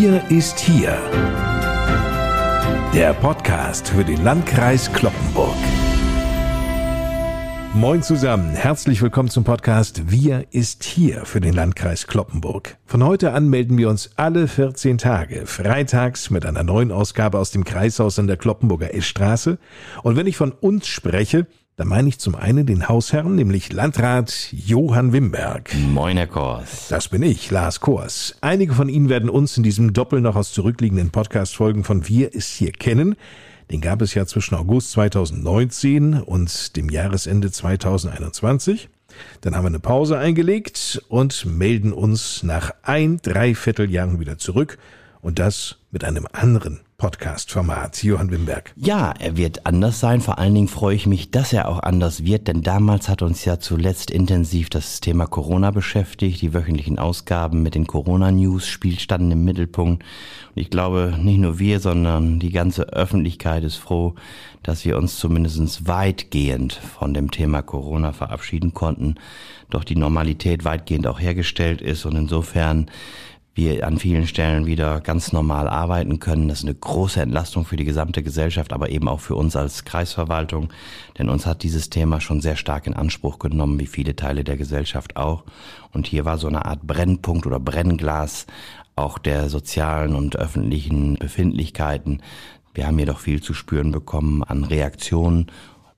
Wir ist hier. Der Podcast für den Landkreis Kloppenburg. Moin zusammen, herzlich willkommen zum Podcast Wir ist hier für den Landkreis Kloppenburg. Von heute an melden wir uns alle 14 Tage, freitags mit einer neuen Ausgabe aus dem Kreishaus an der Kloppenburger Eschstraße. Und wenn ich von uns spreche, da meine ich zum einen den Hausherrn, nämlich Landrat Johann Wimberg. Moin, Herr Kors. Das bin ich, Lars Kors. Einige von Ihnen werden uns in diesem Doppel noch aus zurückliegenden Podcast-Folgen von Wir ist hier kennen. Den gab es ja zwischen August 2019 und dem Jahresende 2021. Dann haben wir eine Pause eingelegt und melden uns nach ein Dreivierteljahren wieder zurück und das mit einem anderen Podcast-Format. Johann Wimberg. Ja, er wird anders sein. Vor allen Dingen freue ich mich, dass er auch anders wird, denn damals hat uns ja zuletzt intensiv das Thema Corona beschäftigt. Die wöchentlichen Ausgaben mit den Corona-News standen im Mittelpunkt. Und ich glaube, nicht nur wir, sondern die ganze Öffentlichkeit ist froh, dass wir uns zumindest weitgehend von dem Thema Corona verabschieden konnten. Doch die Normalität weitgehend auch hergestellt ist und insofern wir an vielen Stellen wieder ganz normal arbeiten können. Das ist eine große Entlastung für die gesamte Gesellschaft, aber eben auch für uns als Kreisverwaltung, denn uns hat dieses Thema schon sehr stark in Anspruch genommen, wie viele Teile der Gesellschaft auch. Und hier war so eine Art Brennpunkt oder Brennglas auch der sozialen und öffentlichen Befindlichkeiten. Wir haben jedoch viel zu spüren bekommen an Reaktionen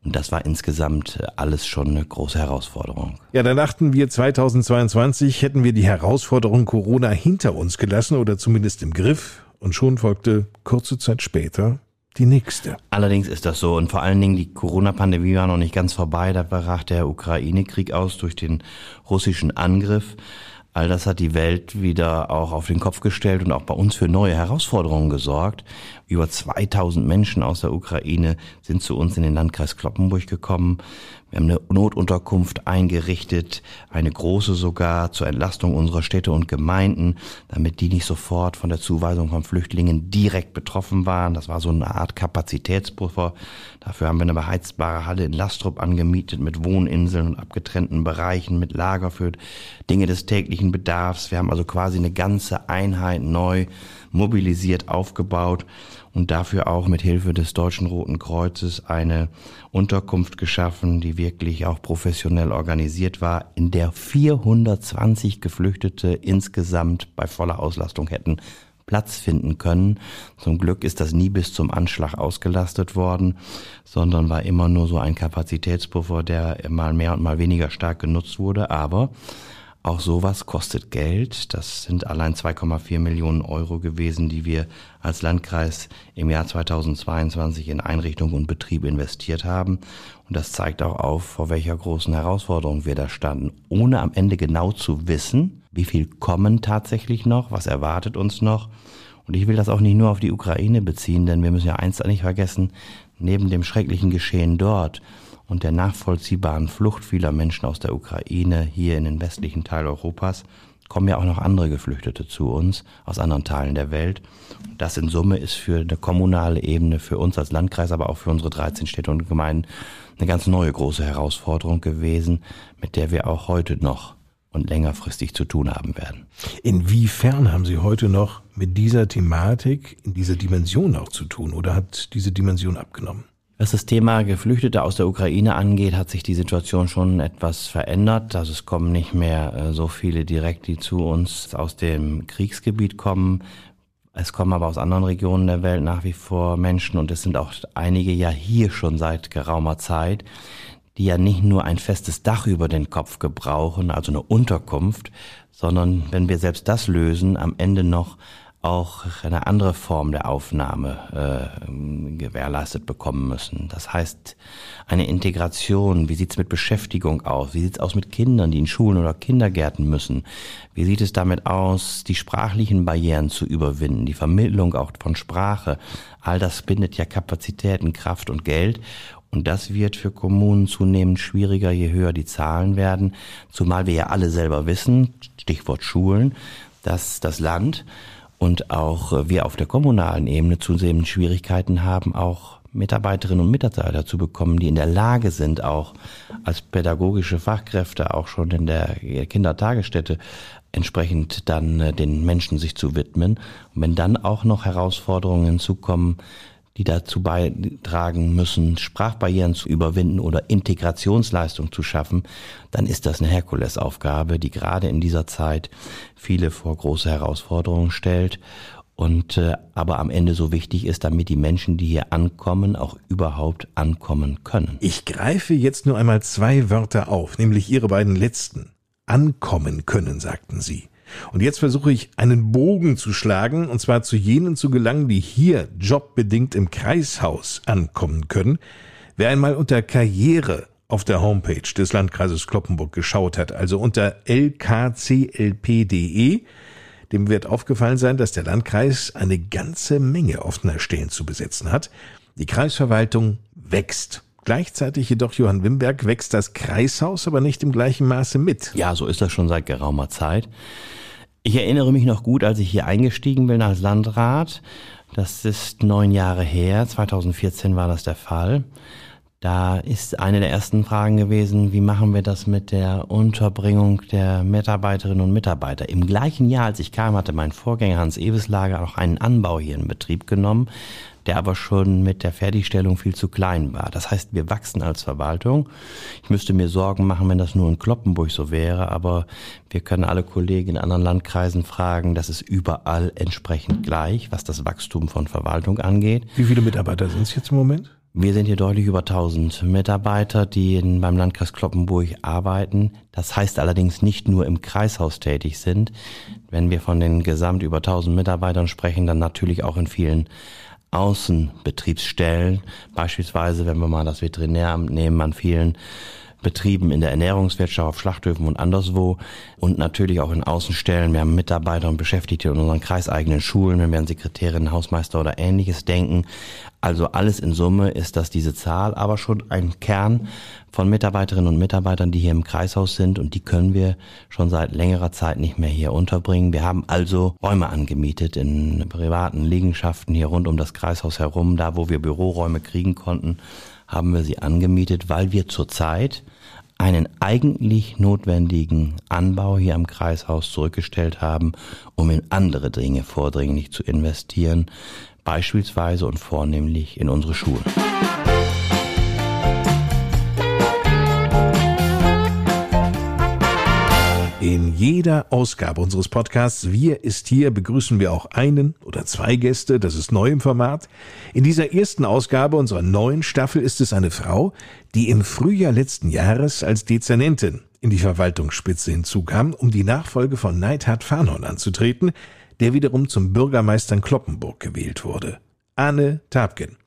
und das war insgesamt alles schon eine große Herausforderung. Ja, dann dachten wir 2022 hätten wir die Herausforderung Corona hinter uns gelassen oder zumindest im Griff. Und schon folgte kurze Zeit später die nächste. Allerdings ist das so und vor allen Dingen die Corona-Pandemie war noch nicht ganz vorbei. Da brach der Ukraine-Krieg aus durch den russischen Angriff. All das hat die Welt wieder auch auf den Kopf gestellt und auch bei uns für neue Herausforderungen gesorgt. Über 2000 Menschen aus der Ukraine sind zu uns in den Landkreis Kloppenburg gekommen. Wir haben eine Notunterkunft eingerichtet, eine große sogar zur Entlastung unserer Städte und Gemeinden, damit die nicht sofort von der Zuweisung von Flüchtlingen direkt betroffen waren. Das war so eine Art Kapazitätspuffer. Dafür haben wir eine beheizbare Halle in Lastrup angemietet mit Wohninseln und abgetrennten Bereichen, mit Lager für Dinge des täglichen Bedarfs. Wir haben also quasi eine ganze Einheit neu mobilisiert, aufgebaut und dafür auch mit Hilfe des Deutschen Roten Kreuzes eine Unterkunft geschaffen, die wirklich auch professionell organisiert war, in der 420 Geflüchtete insgesamt bei voller Auslastung hätten Platz finden können. Zum Glück ist das nie bis zum Anschlag ausgelastet worden, sondern war immer nur so ein Kapazitätspuffer, der mal mehr und mal weniger stark genutzt wurde. Aber auch sowas kostet Geld. Das sind allein 2,4 Millionen Euro gewesen, die wir als Landkreis im Jahr 2022 in Einrichtung und Betrieb investiert haben. Und das zeigt auch auf, vor welcher großen Herausforderung wir da standen, ohne am Ende genau zu wissen, wie viel kommen tatsächlich noch, was erwartet uns noch. Und ich will das auch nicht nur auf die Ukraine beziehen, denn wir müssen ja eins nicht vergessen, neben dem schrecklichen Geschehen dort und der nachvollziehbaren Flucht vieler Menschen aus der Ukraine hier in den westlichen Teil Europas kommen ja auch noch andere Geflüchtete zu uns aus anderen Teilen der Welt. Das in Summe ist für eine kommunale Ebene, für uns als Landkreis, aber auch für unsere 13 Städte und Gemeinden eine ganz neue große Herausforderung gewesen, mit der wir auch heute noch und längerfristig zu tun haben werden. Inwiefern haben Sie heute noch mit dieser Thematik in dieser Dimension auch zu tun oder hat diese Dimension abgenommen? Was das Thema Geflüchtete aus der Ukraine angeht, hat sich die Situation schon etwas verändert. Also es kommen nicht mehr äh, so viele direkt, die zu uns aus dem Kriegsgebiet kommen. Es kommen aber aus anderen Regionen der Welt nach wie vor Menschen und es sind auch einige ja hier schon seit geraumer Zeit, die ja nicht nur ein festes Dach über den Kopf gebrauchen, also eine Unterkunft, sondern wenn wir selbst das lösen, am Ende noch auch eine andere Form der Aufnahme äh, gewährleistet bekommen müssen. Das heißt, eine Integration, wie sieht's mit Beschäftigung aus? Wie sieht's aus mit Kindern, die in Schulen oder Kindergärten müssen? Wie sieht es damit aus, die sprachlichen Barrieren zu überwinden, die Vermittlung auch von Sprache? All das bindet ja Kapazitäten, Kraft und Geld. Und das wird für Kommunen zunehmend schwieriger, je höher die Zahlen werden. Zumal wir ja alle selber wissen, Stichwort Schulen, dass das Land und auch äh, wir auf der kommunalen Ebene zunehmend Schwierigkeiten haben, auch Mitarbeiterinnen und Mitarbeiter zu bekommen, die in der Lage sind, auch als pädagogische Fachkräfte, auch schon in der Kindertagesstätte, entsprechend dann äh, den Menschen sich zu widmen. Und wenn dann auch noch Herausforderungen hinzukommen, die dazu beitragen müssen, Sprachbarrieren zu überwinden oder Integrationsleistung zu schaffen, dann ist das eine Herkulesaufgabe, die gerade in dieser Zeit viele vor große Herausforderungen stellt und äh, aber am Ende so wichtig ist, damit die Menschen, die hier ankommen, auch überhaupt ankommen können. Ich greife jetzt nur einmal zwei Wörter auf, nämlich Ihre beiden letzten. Ankommen können, sagten Sie. Und jetzt versuche ich einen Bogen zu schlagen, und zwar zu jenen zu gelangen, die hier jobbedingt im Kreishaus ankommen können. Wer einmal unter Karriere auf der Homepage des Landkreises Kloppenburg geschaut hat, also unter lkclp.de, dem wird aufgefallen sein, dass der Landkreis eine ganze Menge offener Stellen zu besetzen hat. Die Kreisverwaltung wächst. Gleichzeitig jedoch, Johann Wimberg, wächst das Kreishaus aber nicht im gleichen Maße mit. Ja, so ist das schon seit geraumer Zeit. Ich erinnere mich noch gut, als ich hier eingestiegen bin als Landrat. Das ist neun Jahre her. 2014 war das der Fall. Da ist eine der ersten Fragen gewesen, wie machen wir das mit der Unterbringung der Mitarbeiterinnen und Mitarbeiter? Im gleichen Jahr, als ich kam, hatte mein Vorgänger Hans Ebeslager auch einen Anbau hier in Betrieb genommen, der aber schon mit der Fertigstellung viel zu klein war. Das heißt, wir wachsen als Verwaltung. Ich müsste mir Sorgen machen, wenn das nur in Kloppenburg so wäre, aber wir können alle Kollegen in anderen Landkreisen fragen, das ist überall entsprechend gleich, was das Wachstum von Verwaltung angeht. Wie viele Mitarbeiter sind es jetzt im Moment? Wir sind hier deutlich über 1000 Mitarbeiter, die in, beim Landkreis Kloppenburg arbeiten. Das heißt allerdings nicht nur im Kreishaus tätig sind. Wenn wir von den gesamt über 1000 Mitarbeitern sprechen, dann natürlich auch in vielen Außenbetriebsstellen. Beispielsweise, wenn wir mal das Veterinäramt nehmen, an vielen Betrieben in der Ernährungswirtschaft, auf Schlachthöfen und anderswo und natürlich auch in Außenstellen. Wir haben Mitarbeiter und Beschäftigte in unseren kreiseigenen Schulen, wenn wir an Sekretärinnen, Hausmeister oder ähnliches denken. Also alles in Summe ist das diese Zahl, aber schon ein Kern von Mitarbeiterinnen und Mitarbeitern, die hier im Kreishaus sind und die können wir schon seit längerer Zeit nicht mehr hier unterbringen. Wir haben also Räume angemietet in privaten Liegenschaften hier rund um das Kreishaus herum, da wo wir Büroräume kriegen konnten haben wir sie angemietet, weil wir zurzeit einen eigentlich notwendigen Anbau hier am Kreishaus zurückgestellt haben, um in andere Dinge vordringlich zu investieren, beispielsweise und vornehmlich in unsere Schulen. In jeder Ausgabe unseres Podcasts Wir ist hier begrüßen wir auch einen oder zwei Gäste, das ist neu im Format. In dieser ersten Ausgabe unserer neuen Staffel ist es eine Frau, die im Frühjahr letzten Jahres als Dezernentin in die Verwaltungsspitze hinzukam, um die Nachfolge von Neidhard Farnhorn anzutreten, der wiederum zum Bürgermeister in Kloppenburg gewählt wurde. Anne Tapken.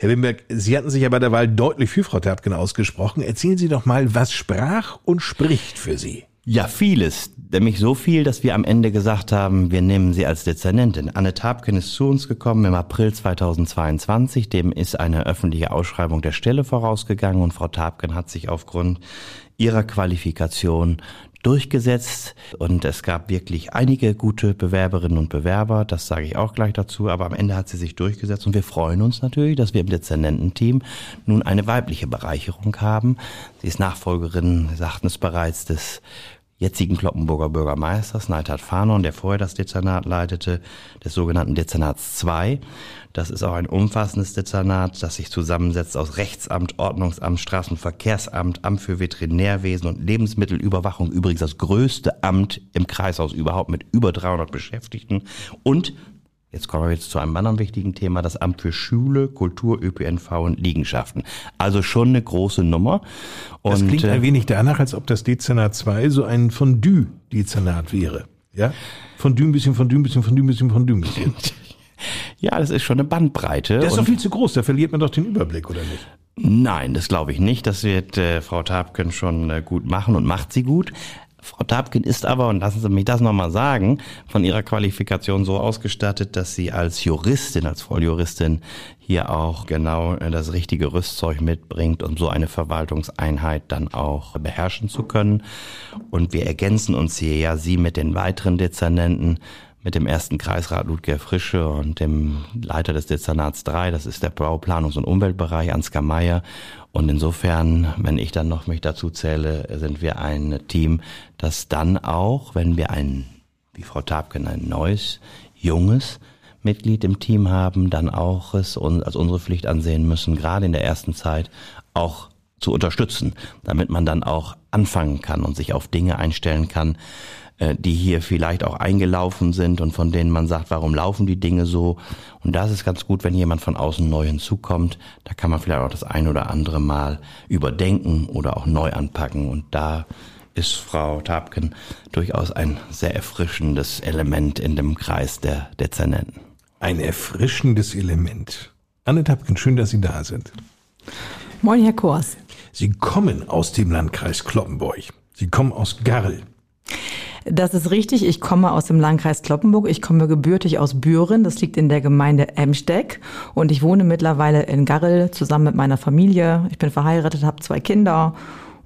Herr Wimberg, Sie hatten sich ja bei der Wahl deutlich für Frau Tapken ausgesprochen. Erzählen Sie doch mal, was sprach und spricht für Sie. Ja, vieles. Nämlich so viel, dass wir am Ende gesagt haben, wir nehmen sie als Dezernentin. Anne Tapken ist zu uns gekommen im April 2022. Dem ist eine öffentliche Ausschreibung der Stelle vorausgegangen und Frau Tapken hat sich aufgrund ihrer Qualifikation durchgesetzt und es gab wirklich einige gute Bewerberinnen und Bewerber, das sage ich auch gleich dazu, aber am Ende hat sie sich durchgesetzt und wir freuen uns natürlich, dass wir im Dezernententeam nun eine weibliche Bereicherung haben. Sie ist Nachfolgerin, sagten es bereits, des jetzigen Kloppenburger Bürgermeisters Neidhard Fahnon, der vorher das Dezernat leitete, des sogenannten Dezernats 2. Das ist auch ein umfassendes Dezernat, das sich zusammensetzt aus Rechtsamt, Ordnungsamt, Straßenverkehrsamt, Amt für Veterinärwesen und Lebensmittelüberwachung, übrigens das größte Amt im Kreishaus überhaupt mit über 300 Beschäftigten und Jetzt kommen wir jetzt zu einem anderen wichtigen Thema, das Amt für Schule, Kultur, ÖPNV und Liegenschaften. Also schon eine große Nummer. Und das klingt ein äh, wenig danach, als ob das Dezernat 2 so ein Fondue-Dezernat wäre. Ja? Fondue, ein bisschen Fondue, ein bisschen Fondue, ein bisschen Fondue, ein bisschen. Ja, das ist schon eine Bandbreite. Das ist doch viel zu groß, da verliert man doch den Überblick, oder nicht? Nein, das glaube ich nicht. Das wird äh, Frau Tapken schon äh, gut machen und macht sie gut. Frau Tapkin ist aber, und lassen Sie mich das nochmal sagen, von ihrer Qualifikation so ausgestattet, dass sie als Juristin, als Volljuristin hier auch genau das richtige Rüstzeug mitbringt, um so eine Verwaltungseinheit dann auch beherrschen zu können. Und wir ergänzen uns hier ja, Sie mit den weiteren Dezernenten, mit dem ersten Kreisrat Ludger Frische und dem Leiter des Dezernats 3, das ist der Bauplanungs- und Umweltbereich, Ansgar Meyer. Und insofern, wenn ich dann noch mich dazu zähle, sind wir ein Team, das dann auch, wenn wir ein, wie Frau Tabken, ein neues, junges Mitglied im Team haben, dann auch es als unsere Pflicht ansehen müssen, gerade in der ersten Zeit auch zu unterstützen, damit man dann auch anfangen kann und sich auf Dinge einstellen kann, die hier vielleicht auch eingelaufen sind und von denen man sagt, warum laufen die Dinge so? Und da ist es ganz gut, wenn jemand von außen neu hinzukommt. Da kann man vielleicht auch das ein oder andere Mal überdenken oder auch neu anpacken. Und da ist Frau Tabken durchaus ein sehr erfrischendes Element in dem Kreis der Dezernenten. Ein erfrischendes Element. Anne Tabken, schön, dass Sie da sind. Moin, Herr Kors. Sie kommen aus dem Landkreis Kloppenburg. Sie kommen aus Garl. Das ist richtig. Ich komme aus dem Landkreis Kloppenburg. Ich komme gebürtig aus Büren. Das liegt in der Gemeinde Emsteck. Und ich wohne mittlerweile in Garrel zusammen mit meiner Familie. Ich bin verheiratet, habe zwei Kinder.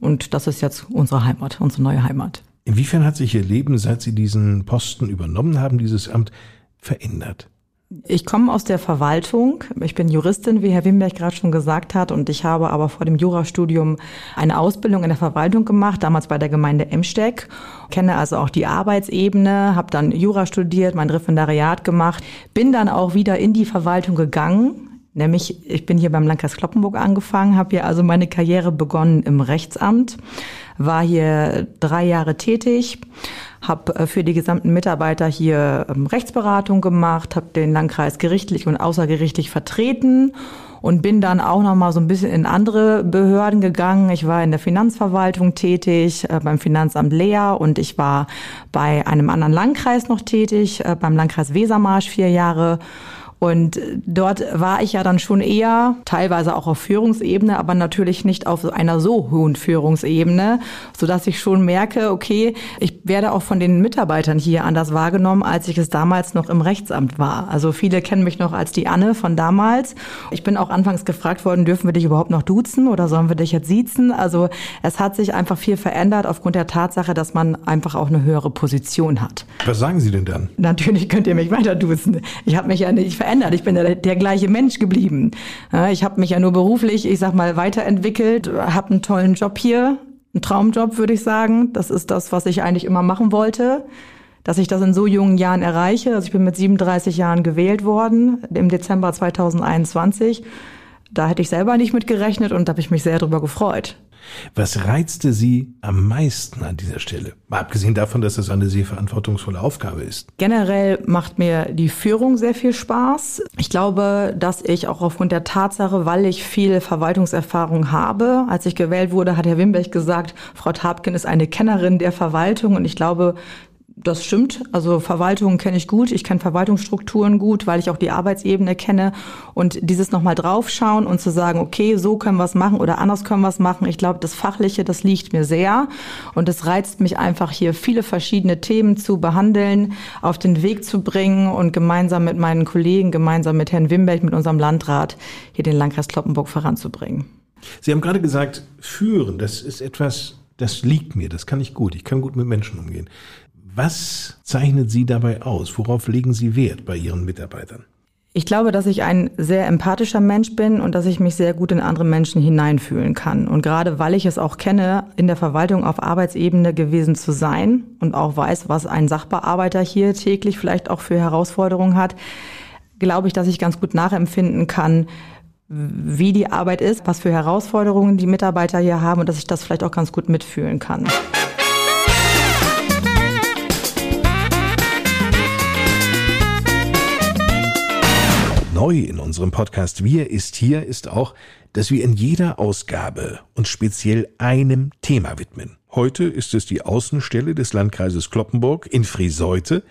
Und das ist jetzt unsere Heimat, unsere neue Heimat. Inwiefern hat sich Ihr Leben, seit Sie diesen Posten übernommen haben, dieses Amt, verändert? Ich komme aus der Verwaltung. Ich bin Juristin, wie Herr Wimberg gerade schon gesagt hat, und ich habe aber vor dem Jurastudium eine Ausbildung in der Verwaltung gemacht, damals bei der Gemeinde Emsteck. Kenne also auch die Arbeitsebene, habe dann Jura studiert, mein Referendariat gemacht, bin dann auch wieder in die Verwaltung gegangen, Nämlich, ich bin hier beim Landkreis Kloppenburg angefangen, habe hier also meine Karriere begonnen im Rechtsamt, war hier drei Jahre tätig, habe äh, für die gesamten Mitarbeiter hier ähm, Rechtsberatung gemacht, habe den Landkreis gerichtlich und außergerichtlich vertreten und bin dann auch noch mal so ein bisschen in andere Behörden gegangen. Ich war in der Finanzverwaltung tätig, äh, beim Finanzamt Leer und ich war bei einem anderen Landkreis noch tätig, äh, beim Landkreis Wesermarsch vier Jahre und dort war ich ja dann schon eher, teilweise auch auf Führungsebene, aber natürlich nicht auf einer so hohen Führungsebene, so dass ich schon merke, okay, ich werde auch von den Mitarbeitern hier anders wahrgenommen, als ich es damals noch im Rechtsamt war. Also viele kennen mich noch als die Anne von damals. Ich bin auch anfangs gefragt worden, dürfen wir dich überhaupt noch duzen oder sollen wir dich jetzt siezen? Also es hat sich einfach viel verändert aufgrund der Tatsache, dass man einfach auch eine höhere Position hat. Was sagen Sie denn dann? Natürlich könnt ihr mich weiter duzen. Ich habe mich ja nicht verändert verändert. Ich bin der, der gleiche Mensch geblieben. Ich habe mich ja nur beruflich, ich sag mal, weiterentwickelt, habe einen tollen Job hier, einen Traumjob, würde ich sagen. Das ist das, was ich eigentlich immer machen wollte. Dass ich das in so jungen Jahren erreiche. Also ich bin mit 37 Jahren gewählt worden im Dezember 2021. Da hätte ich selber nicht mit gerechnet und da habe ich mich sehr darüber gefreut. Was reizte Sie am meisten an dieser Stelle? Mal abgesehen davon, dass es eine sehr verantwortungsvolle Aufgabe ist. Generell macht mir die Führung sehr viel Spaß. Ich glaube, dass ich auch aufgrund der Tatsache, weil ich viel Verwaltungserfahrung habe, als ich gewählt wurde, hat Herr Wimberg gesagt, Frau Tabken ist eine Kennerin der Verwaltung und ich glaube, das stimmt. Also Verwaltung kenne ich gut. Ich kenne Verwaltungsstrukturen gut, weil ich auch die Arbeitsebene kenne. Und dieses nochmal draufschauen und zu sagen, okay, so können wir es machen oder anders können wir es machen. Ich glaube, das Fachliche, das liegt mir sehr. Und es reizt mich einfach hier viele verschiedene Themen zu behandeln, auf den Weg zu bringen und gemeinsam mit meinen Kollegen, gemeinsam mit Herrn Wimberg, mit unserem Landrat hier den Landkreis Kloppenburg voranzubringen. Sie haben gerade gesagt, führen, das ist etwas, das liegt mir, das kann ich gut. Ich kann gut mit Menschen umgehen. Was zeichnet Sie dabei aus? Worauf legen Sie Wert bei Ihren Mitarbeitern? Ich glaube, dass ich ein sehr empathischer Mensch bin und dass ich mich sehr gut in andere Menschen hineinfühlen kann. Und gerade weil ich es auch kenne, in der Verwaltung auf Arbeitsebene gewesen zu sein und auch weiß, was ein Sachbearbeiter hier täglich vielleicht auch für Herausforderungen hat, glaube ich, dass ich ganz gut nachempfinden kann, wie die Arbeit ist, was für Herausforderungen die Mitarbeiter hier haben und dass ich das vielleicht auch ganz gut mitfühlen kann. Neu in unserem Podcast Wir ist hier ist auch, dass wir in jeder Ausgabe uns speziell einem Thema widmen. Heute ist es die Außenstelle des Landkreises Kloppenburg in Frieseute.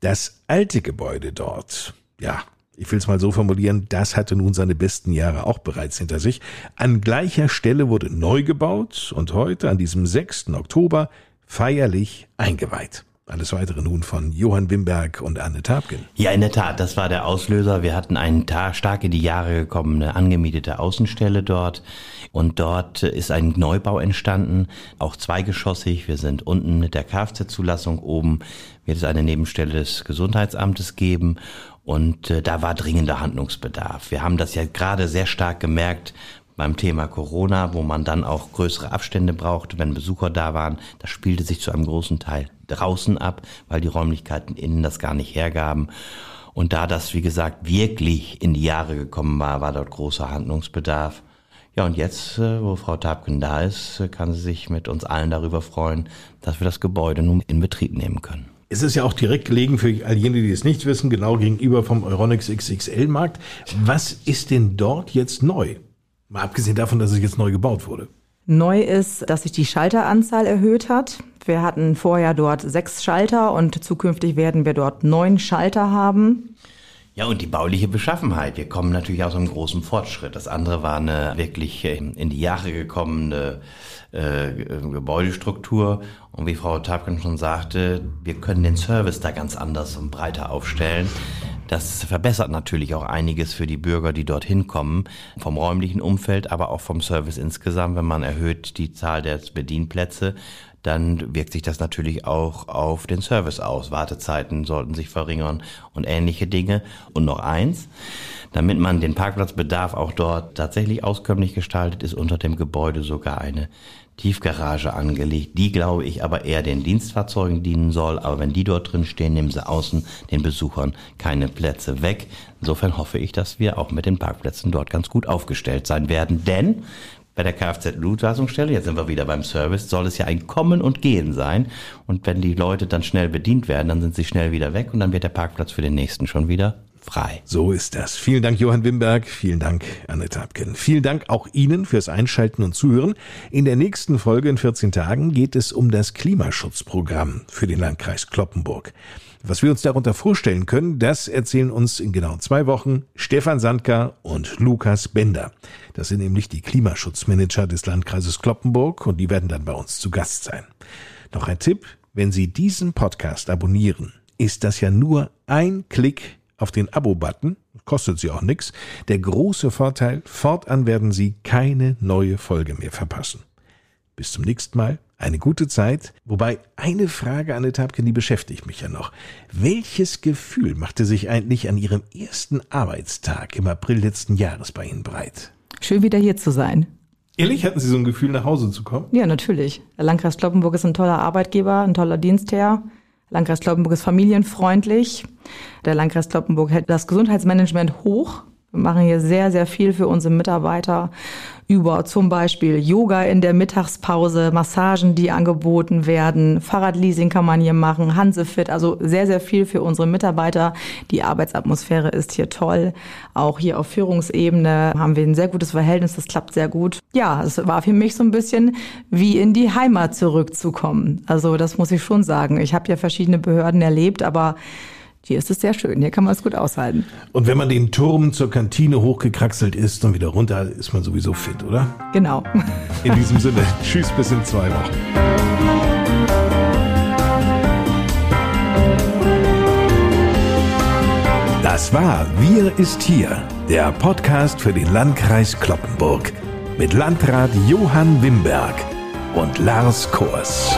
Das alte Gebäude dort, ja, ich will es mal so formulieren, das hatte nun seine besten Jahre auch bereits hinter sich. An gleicher Stelle wurde neu gebaut und heute, an diesem 6. Oktober, feierlich eingeweiht. Alles weitere nun von Johann Wimberg und Anne Tapken. Ja, in der Tat, das war der Auslöser. Wir hatten eine stark in die Jahre gekommene angemietete Außenstelle dort. Und dort ist ein Neubau entstanden, auch zweigeschossig. Wir sind unten mit der Kfz-Zulassung. Oben wird es eine Nebenstelle des Gesundheitsamtes geben. Und äh, da war dringender Handlungsbedarf. Wir haben das ja gerade sehr stark gemerkt beim Thema Corona, wo man dann auch größere Abstände brauchte, wenn Besucher da waren. Das spielte sich zu einem großen Teil draußen ab, weil die Räumlichkeiten innen das gar nicht hergaben. Und da das, wie gesagt, wirklich in die Jahre gekommen war, war dort großer Handlungsbedarf. Ja, und jetzt, äh, wo Frau Tapken da ist, kann sie sich mit uns allen darüber freuen, dass wir das Gebäude nun in Betrieb nehmen können. Es ist ja auch direkt gelegen für all jene, die es nicht wissen, genau gegenüber vom Euronics XXL Markt. Was ist denn dort jetzt neu? Mal abgesehen davon, dass es jetzt neu gebaut wurde. Neu ist, dass sich die Schalteranzahl erhöht hat. Wir hatten vorher dort sechs Schalter und zukünftig werden wir dort neun Schalter haben. Ja, und die bauliche Beschaffenheit. Wir kommen natürlich aus einem großen Fortschritt. Das andere war eine wirklich in die Jahre gekommene äh, Gebäudestruktur. Und wie Frau Tapken schon sagte, wir können den Service da ganz anders und breiter aufstellen. Das verbessert natürlich auch einiges für die Bürger, die dorthin kommen, vom räumlichen Umfeld, aber auch vom Service insgesamt. Wenn man erhöht die Zahl der Bedienplätze, dann wirkt sich das natürlich auch auf den Service aus. Wartezeiten sollten sich verringern und ähnliche Dinge. Und noch eins, damit man den Parkplatzbedarf auch dort tatsächlich auskömmlich gestaltet, ist unter dem Gebäude sogar eine Tiefgarage angelegt, die glaube ich aber eher den Dienstfahrzeugen dienen soll. Aber wenn die dort drin stehen, nehmen sie außen den Besuchern keine Plätze weg. Insofern hoffe ich, dass wir auch mit den Parkplätzen dort ganz gut aufgestellt sein werden. Denn bei der Kfz-Blutlassungsstelle, jetzt sind wir wieder beim Service, soll es ja ein Kommen und Gehen sein. Und wenn die Leute dann schnell bedient werden, dann sind sie schnell wieder weg und dann wird der Parkplatz für den nächsten schon wieder frei. So ist das. Vielen Dank, Johann Wimberg. Vielen Dank, Anne Tapken. Vielen Dank auch Ihnen fürs Einschalten und Zuhören. In der nächsten Folge in 14 Tagen geht es um das Klimaschutzprogramm für den Landkreis Kloppenburg. Was wir uns darunter vorstellen können, das erzählen uns in genau zwei Wochen Stefan Sandka und Lukas Bender. Das sind nämlich die Klimaschutzmanager des Landkreises Kloppenburg und die werden dann bei uns zu Gast sein. Noch ein Tipp, wenn Sie diesen Podcast abonnieren, ist das ja nur ein Klick auf den Abo-Button, kostet Sie auch nichts. Der große Vorteil, fortan werden Sie keine neue Folge mehr verpassen. Bis zum nächsten Mal, eine gute Zeit. Wobei eine Frage an Etapke, die beschäftigt mich ja noch. Welches Gefühl machte sich eigentlich an Ihrem ersten Arbeitstag im April letzten Jahres bei Ihnen breit? Schön wieder hier zu sein. Ehrlich, hatten Sie so ein Gefühl, nach Hause zu kommen? Ja, natürlich. Der Landkreis Kloppenburg ist ein toller Arbeitgeber, ein toller Dienstherr. Landkreis Kloppenburg ist familienfreundlich. Der Landkreis Kloppenburg hält das Gesundheitsmanagement hoch. Wir machen hier sehr, sehr viel für unsere Mitarbeiter über zum Beispiel Yoga in der Mittagspause, Massagen, die angeboten werden, Fahrradleasing kann man hier machen, Hansefit, also sehr, sehr viel für unsere Mitarbeiter. Die Arbeitsatmosphäre ist hier toll. Auch hier auf Führungsebene haben wir ein sehr gutes Verhältnis, das klappt sehr gut. Ja, es war für mich so ein bisschen wie in die Heimat zurückzukommen. Also das muss ich schon sagen. Ich habe ja verschiedene Behörden erlebt, aber hier ist es sehr schön, hier kann man es gut aushalten. Und wenn man den Turm zur Kantine hochgekraxelt ist und wieder runter, ist man sowieso fit, oder? Genau. In diesem Sinne, tschüss bis in zwei Wochen. Das war Wir ist hier, der Podcast für den Landkreis Kloppenburg mit Landrat Johann Wimberg und Lars Kors.